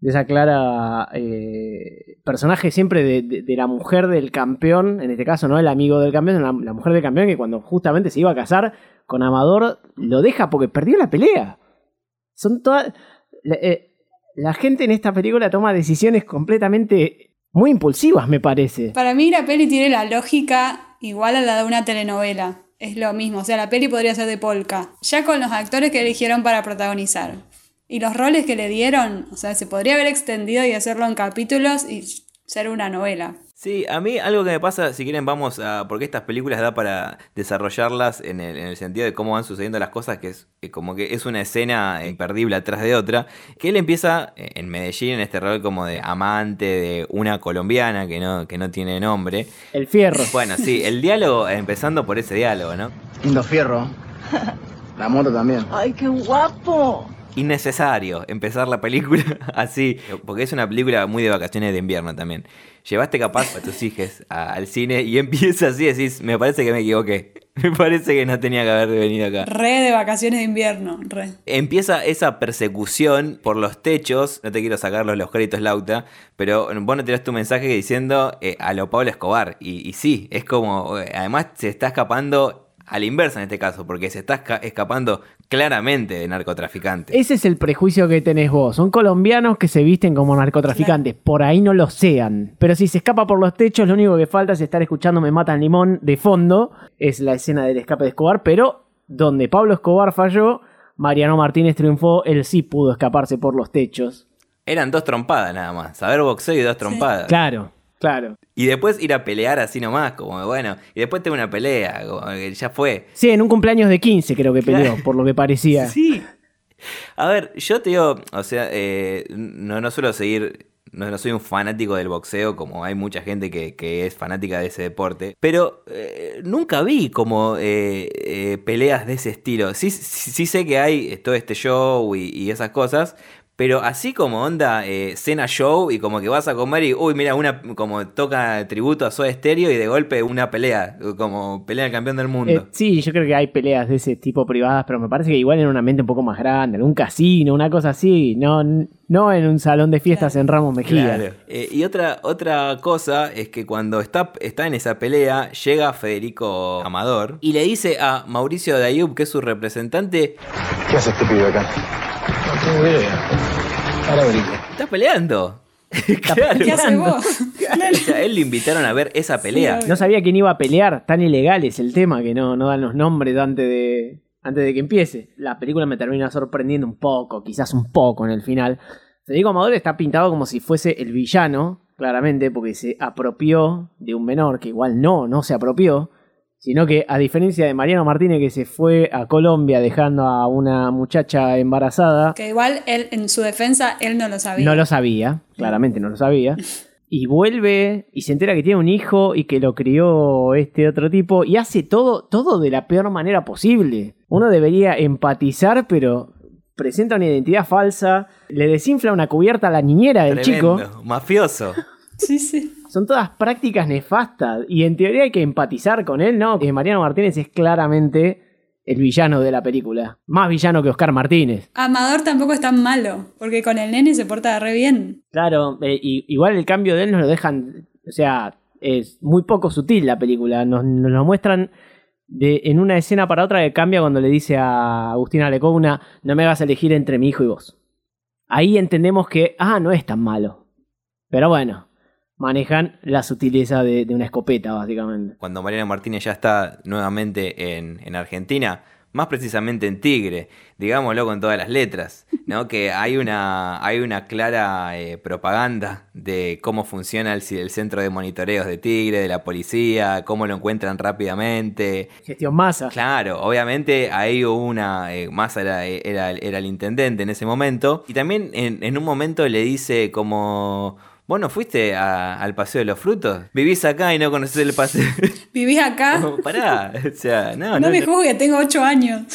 De esa clara eh, personaje siempre de, la mujer del campeón, en este caso no el amigo del campeón, la, mujer del campeón que cuando justamente se iba a casar con Amador lo deja porque perdió la pelea. Son todas... Eh, la gente en esta película toma decisiones completamente muy impulsivas, me parece. Para mí la peli tiene la lógica igual a la de una telenovela. Es lo mismo, o sea, la peli podría ser de polka. Ya con los actores que eligieron para protagonizar. Y los roles que le dieron, o sea, se podría haber extendido y hacerlo en capítulos y ser una novela. Sí, a mí algo que me pasa, si quieren vamos a... Porque estas películas da para desarrollarlas en el, en el sentido de cómo van sucediendo las cosas, que es eh, como que es una escena imperdible atrás de otra, que él empieza eh, en Medellín en este rol como de amante de una colombiana que no, que no tiene nombre. El fierro. Bueno, sí, el diálogo, empezando por ese diálogo, ¿no? Lindo fierro. [LAUGHS] La moto también. ¡Ay, qué guapo! Innecesario empezar la película [LAUGHS] así, porque es una película muy de vacaciones de invierno también. Llevaste capaz a tus hijos al cine y [LAUGHS] empieza así, decís, me parece que me equivoqué. [LAUGHS] Me parece que no tenía que haber venido acá. Re de vacaciones de invierno, re. Empieza esa persecución por los techos. No te quiero sacar los créditos, Lauta, pero vos no tirás tu mensaje diciendo eh, a lo Pablo Escobar. Y, y sí, es como, eh, además se está escapando a la inversa en este caso, porque se está escapando claramente de narcotraficantes. Ese es el prejuicio que tenés vos. Son colombianos que se visten como narcotraficantes. Por ahí no lo sean. Pero si se escapa por los techos, lo único que falta es estar escuchando Me Matan Limón de fondo. Es la escena del escape de Escobar. Pero donde Pablo Escobar falló, Mariano Martínez triunfó. Él sí pudo escaparse por los techos. Eran dos trompadas nada más. Saber boxeo y dos trompadas. Claro. Claro. Y después ir a pelear así nomás, como bueno. Y después tengo una pelea, como que ya fue. Sí, en un cumpleaños de 15 creo que peleó, por lo que parecía. Sí. A ver, yo te digo, o sea, eh, no, no suelo seguir no, no, soy un fanático del boxeo, como hay mucha gente que, es fanática de ese deporte, pero eh, nunca vi como eh, peleas de ese estilo. Sí, sí, sé que hay todo este show y, y esas cosas, pero así como onda eh, cena show y como que vas a comer y, uy, mira, una como toca tributo a Soda Stereo y de golpe una pelea, como pelea del campeón del mundo. Eh, sí, yo creo que hay peleas de ese tipo privadas, pero me parece que igual en una mente un poco más grande, en un casino, una cosa así, no, no en un salón de fiestas en Ramos Mejía. Eh, y otra, otra cosa es que cuando está, está en esa pelea, llega Federico Amador y le dice a Mauricio Dayub, que es su representante, ¿qué hace este pibe acá? No tengo idea. Está peleando. [LAUGHS] claro. ¿Qué hace vos? a él le invitaron a ver esa pelea. no sabía quién iba a pelear. Tan ilegal es el tema que no, no dan los nombres antes de, antes de que empiece. La película me termina sorprendiendo un poco, quizás un poco en el final. Federico Amador está pintado como si fuese el villano, claramente, porque se apropió de un menor que igual no, no se apropió sino que a diferencia de Mariano Martínez que se fue a Colombia dejando a una muchacha embarazada. Que igual él, en su defensa, él no lo sabía. No lo sabía, claramente no lo sabía. [LAUGHS] Y vuelve y se entera que tiene un hijo y que lo crió este otro tipo y hace todo, todo de la peor manera posible. Uno debería empatizar, pero presenta una identidad falsa, le desinfla una cubierta a la niñera del chico. Mafioso. Sí, sí. Son todas prácticas nefastas. Y en teoría hay que empatizar con él, ¿no? Que Mariano Martínez es claramente el villano de la película. Más villano que Oscar Martínez. Amador tampoco es tan malo, porque con el nene se porta re bien. Claro, eh, igual el cambio de él nos lo dejan. O sea, es muy poco sutil la película. Nos, lo muestran de, en una escena para otra que cambia cuando le dice a Agustina Lecogna: No me hagas elegir entre mi hijo y vos. Ahí entendemos que, ah, no es tan malo. Pero bueno, manejan la sutileza de, una escopeta, básicamente. Cuando Mariano Martínez ya está nuevamente en, Argentina, más precisamente en Tigre, digámoslo con todas las letras, ¿no? [LAUGHS] que hay una, hay una clara eh, propaganda de cómo funciona el, centro de monitoreos de Tigre, de la policía, cómo lo encuentran rápidamente. Gestión Massa. Claro, obviamente ahí hubo una, eh, Massa era, era, el intendente en ese momento, y también en, en un momento le dice como ¿Vos no fuiste al Paseo de los Frutos? ¿Vivís acá y no conoces el paseo? [LAUGHS] ¿Vivís acá? pará, o sea, no, no. me juzgues, tengo ocho años.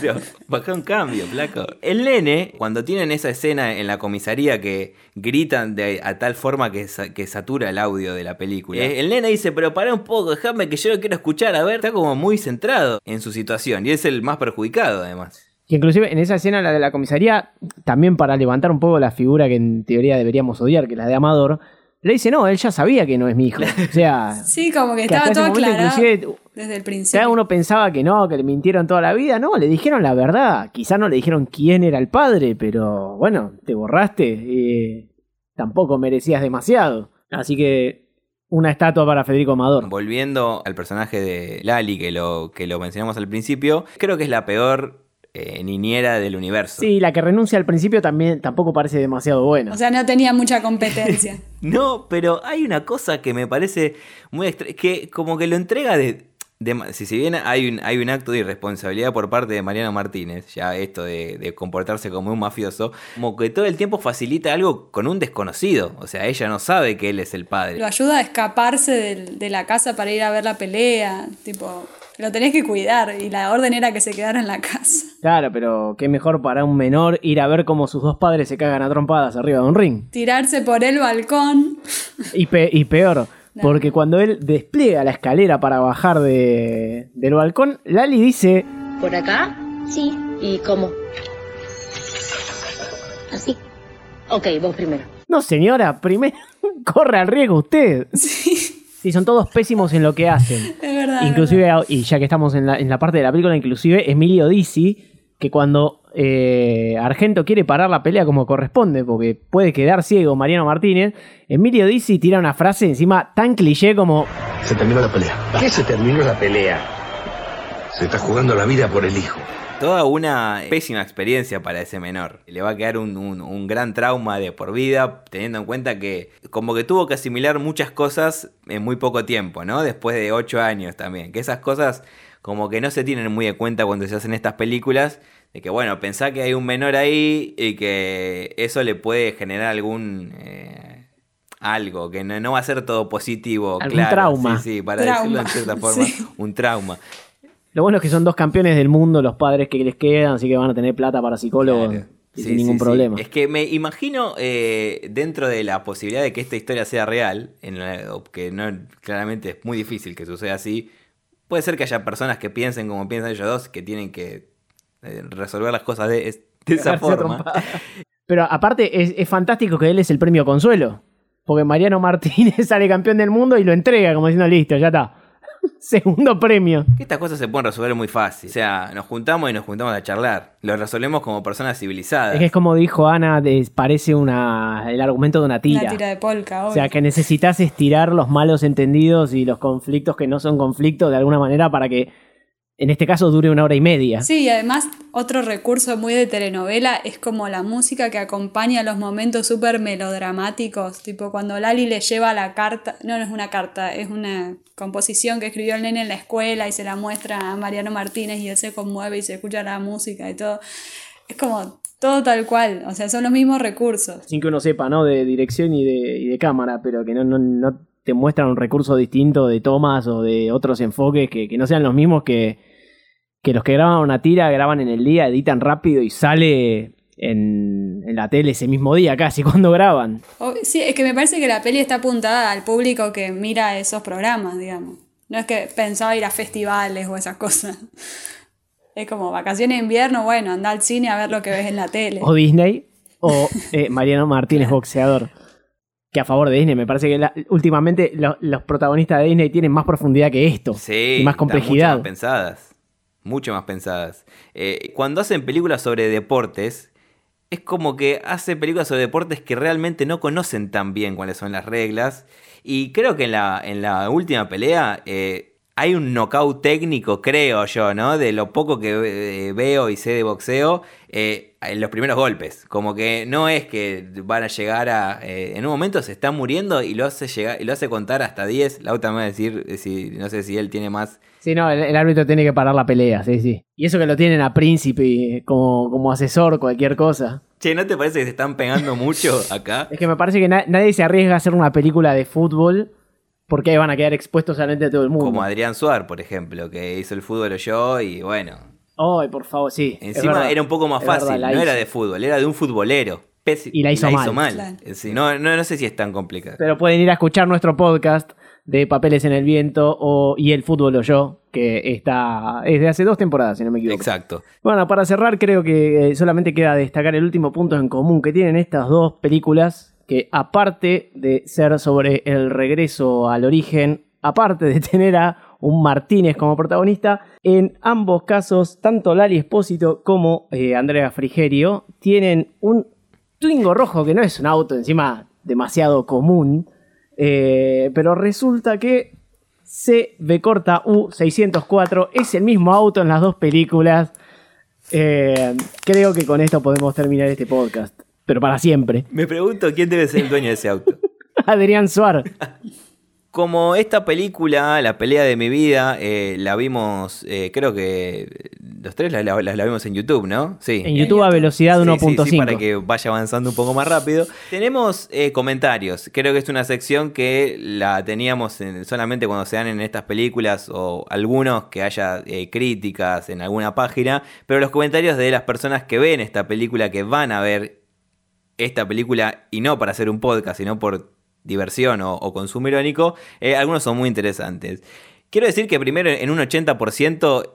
claro, bajá un cambio, flaco. El nene, cuando tienen esa escena en la comisaría que gritan de, a tal forma que, que satura el audio de la película, eh, el nene dice, pero pará un poco, déjame que yo lo quiero escuchar, a ver, está como muy centrado en su situación y es el más perjudicado además. Que inclusive en esa escena, la de la comisaría, también para levantar un poco la figura que en teoría deberíamos odiar, que es la de Amador, le dice, no, él ya sabía que no es mi hijo. O sea... [LAUGHS] sí, como que, estaba todo claro desde el principio. Cada uno pensaba que no, que le mintieron toda la vida. No, le dijeron la verdad. Quizá no le dijeron quién era el padre, pero bueno, te borraste. y tampoco merecías demasiado. Así que una estatua para Federico Amador. Volviendo al personaje de Lali, que lo, que lo mencionamos al principio, creo que es la peor eh, niñera del universo. Sí, la que renuncia al principio también tampoco parece demasiado buena. O sea, no tenía mucha competencia. [LAUGHS] No, pero hay una cosa que me parece muy extra, que como que lo entrega de, de- si, si bien hay un, hay un acto de irresponsabilidad por parte de Mariano Martínez, ya esto de, de comportarse como un mafioso, como que todo el tiempo facilita algo con un desconocido, o sea, ella no sabe que él es el padre. Lo ayuda a escaparse de la casa para ir a ver la pelea. Tipo, lo tenés que cuidar. Y la orden era que se quedara en la casa. Claro, pero qué mejor para un menor ir a ver cómo sus dos padres se cagan a trompadas arriba de un ring. Tirarse por el balcón. Y, pe- y peor, [LAUGHS] porque cuando él despliega la escalera para bajar de- del balcón, Lali dice, ¿Por acá? Sí. ¿Y cómo? Así. Ok, vos primero. no señora, primero [LAUGHS] corre al riesgo usted. Sí. Son todos pésimos en lo que hacen. [LAUGHS] Es verdad. Inclusive, y ya que estamos en la, en la parte de la película, inclusive Emilio Dizzi, que cuando eh, Argento quiere parar la pelea como corresponde, porque puede quedar ciego Mariano Martínez, Emilio Dizzi tira una frase encima tan cliché como... Se terminó la pelea. ¿Qué se terminó la pelea? Se está jugando la vida por el hijo. Toda una pésima experiencia para ese menor. Le va a quedar un, un- un gran trauma de por vida, teniendo en cuenta que como que tuvo que asimilar muchas cosas en muy poco tiempo, ¿no? Después de ocho años también. Que esas cosas como que no se tienen muy de cuenta cuando se hacen estas películas. De que bueno, pensá que hay un menor ahí y que eso le puede generar algún... eh, algo, que no, no va a ser todo positivo, Algún claro. trauma. Sí, sí, para Trauma, decirlo en cierta forma, [LAUGHS] sí. un trauma. Lo bueno es que son dos campeones del mundo los padres que les quedan, así que van a tener plata para psicólogos Sí, sin ningún sí, sí. problema. Es que me imagino eh, dentro de la posibilidad de que esta historia sea real, en la- o que no claramente es muy difícil que suceda así, puede ser que haya personas que piensen como piensan ellos dos, que tienen que eh, resolver las cosas de, es- de esa forma. Pero aparte es, es fantástico que él es el premio consuelo. Porque Mariano Martínez [LAUGHS] sale campeón del mundo y lo entrega como diciendo, listo, ya está. [LAUGHS] Segundo premio. Que Estas cosas se pueden resolver muy fácil. O sea, nos juntamos y nos juntamos a charlar. Lo resolvemos como personas civilizadas. Es que es como dijo Ana, de- parece una, el argumento de una tira. Una tira de polka, obvio. O sea, que necesitas estirar los malos entendidos y los conflictos que no son conflictos de alguna manera para que, en este caso, dure una hora y media. Sí, y además otro recurso muy de telenovela es como la música que acompaña los momentos súper melodramáticos, tipo cuando Lali le lleva la carta, no, no es una carta, es una composición que escribió el nene en la escuela y se la muestra a Mariano Martínez y él se conmueve y se escucha la música y todo. Es como todo tal cual, o sea, son los mismos recursos. Sin que uno sepa, ¿no? De dirección y de, y de cámara, pero que no, no, no te muestran un recurso distinto de tomas o de otros enfoques que, que no sean los mismos que, que los que graban una tira, graban en el día, editan rápido y sale en, en la tele ese mismo día casi [LAUGHS] cuando graban. O- Sí, es que me parece que la peli está apuntada al público que mira esos programas, digamos. No es que pensaba ir a festivales o esas cosas. [LAUGHS] Es como vacaciones de invierno, bueno, anda al cine a ver lo que ves en la tele. O Disney o [LAUGHS] eh, Mariano Martínez, boxeador. Que a favor de Disney, me parece que la- últimamente lo- los protagonistas de Disney tienen más profundidad que esto. Sí, y más están complejidad. Mucho más pensadas. Mucho más pensadas. Eh, cuando hacen películas sobre deportes, es como que hace películas sobre deportes que realmente no conocen tan bien cuáles son las reglas. Y creo que en la, en la última pelea eh, hay un knockout técnico, creo yo, ¿no? De lo poco que eh, veo y sé de boxeo, en los primeros golpes. Como que no es que van a llegar a... eh, en un momento se está muriendo y lo hace, llegar, y lo hace contar hasta 10. Lauta me va a decir, eh, si, no sé si él tiene más Sí, no, el, el árbitro tiene que parar la pelea, sí, sí. Y eso que lo tienen a Príncipe como, como asesor, cualquier cosa. Che, ¿no te parece que se están pegando mucho [LAUGHS] acá? Es que me parece que na- nadie se arriesga a hacer una película de fútbol porque ahí van a quedar expuestos solamente a todo el mundo. Como Adrián Suar, por ejemplo, que hizo el fútbol yo y bueno. Ay, por favor, sí. Encima verdad, era un poco más es fácil, no era de fútbol, era de un futbolero. Pesi- Y la hizo mal. Claro. Sí, no, no, no sé si es tan complicado. Pero pueden ir a escuchar nuestro podcast de Papeles en el Viento o, y El Fútbol o Yo, que está es de hace dos temporadas, si no me equivoco. Exacto. Bueno, para cerrar, creo que eh, solamente queda destacar el último punto en común que tienen estas dos películas, que aparte de ser sobre el regreso al origen, aparte de tener a un Martínez como protagonista, en ambos casos, tanto Lali Espósito como eh, Andrea Frigerio tienen un Twingo rojo, que no es un auto encima demasiado común, eh, pero resulta que CB corta U604 es el mismo auto en las dos películas. Eh, creo que con esto podemos terminar este podcast. Pero para siempre. Me pregunto quién debe ser el dueño de ese auto. [LAUGHS] Adrián Suar. [LAUGHS] Como esta película, La pelea de mi vida, eh, la vimos, eh, creo que los tres la, la- la vimos en YouTube, ¿no? Sí. En YouTube a velocidad Sí, sí, 1.5. sí, para que vaya avanzando un poco más rápido. Tenemos eh, comentarios. Creo que es una sección que la teníamos en- solamente cuando se dan en estas películas o algunos que haya eh, críticas en alguna página. Pero los comentarios de las personas que ven esta película, que van a ver esta película y no para hacer un podcast, sino por diversión o, consumo irónico, eh, algunos son muy interesantes. Quiero decir que primero en un 80%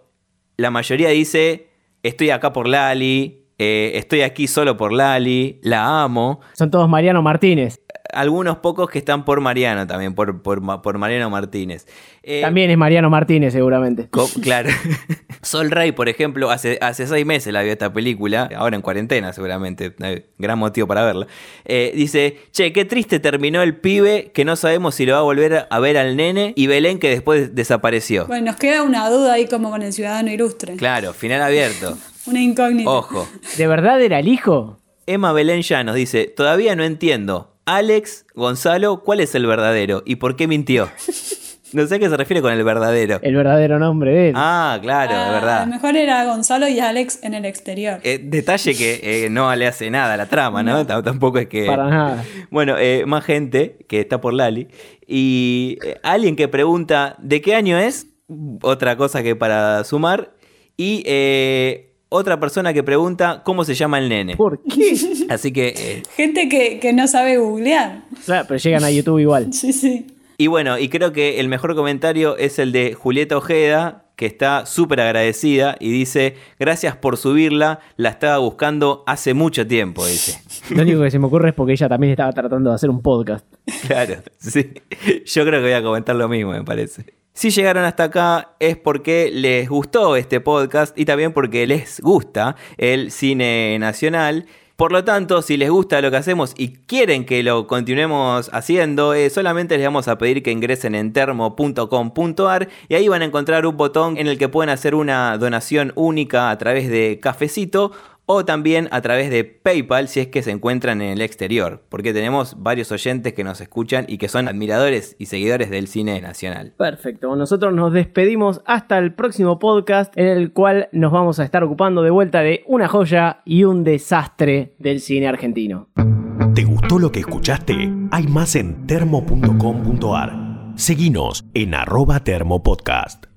la mayoría dice, estoy acá por Lali, eh, estoy aquí solo por Lali, la amo. Son todos Mariano Martínez. Algunos pocos que están por Mariano también, por, por, Ma- por Mariano Martínez. Eh, También es Mariano Martínez, seguramente. Claro. [LAUGHS] Sol Rey, por ejemplo, hace, hace seis meses la vio esta película, ahora en cuarentena seguramente, eh, gran motivo para verla. Eh, dice, che, qué triste terminó el pibe, que no sabemos si lo va a volver a ver al nene, y Belén que después desapareció. Bueno, nos queda una duda ahí como con el ciudadano ilustre. Claro, final abierto. [LAUGHS] Una incógnita. Ojo. ¿De verdad era el hijo? Emma Belén ya nos dice, todavía no entiendo. Alex, Gonzalo, ¿cuál es el verdadero? ¿Y por qué mintió? No sé a qué se refiere con el verdadero. El verdadero nombre de él. Ah, claro, Ah, de A verdad. lo mejor era Gonzalo y Alex en el exterior. Eh, detalle que eh, no le hace nada a la trama, ¿no? Tampoco es que... Para nada. Bueno, eh, más gente que está por Lali. Y eh, alguien que pregunta, ¿de qué año es? Otra cosa que para sumar. Y eh, otra persona que pregunta, ¿cómo se llama el nene? ¿Por qué? [LAUGHS] Así que... eh, Gente que, que no sabe googlear. Claro, pero llegan a YouTube igual. [LAUGHS] Sí, sí. Y bueno, y creo que el mejor comentario es el de Julieta Ojeda, que está súper agradecida y dice, gracias por subirla, la estaba buscando hace mucho tiempo, dice. [LAUGHS] Lo único que se me ocurre es porque ella también estaba tratando de hacer un podcast. Claro, sí. Yo creo que voy a comentar lo mismo, me parece. Si llegaron hasta acá es porque les gustó este podcast y también porque les gusta el cine nacional. Por lo tanto, si les gusta lo que hacemos y quieren que lo continuemos haciendo, eh, solamente les vamos a pedir que ingresen en termo.com.ar y ahí van a encontrar un botón en el que pueden hacer una donación única a través de cafecito o también a través de PayPal si es que se encuentran en el exterior, porque tenemos varios oyentes que nos escuchan y que son admiradores y seguidores del cine nacional. Perfecto, nosotros nos despedimos hasta el próximo podcast en el cual nos vamos a estar ocupando de vuelta de una joya y un desastre del cine argentino. ¿Te gustó lo que escuchaste? Hay más en termo.com.ar. Seguinos en arroba termopodcast.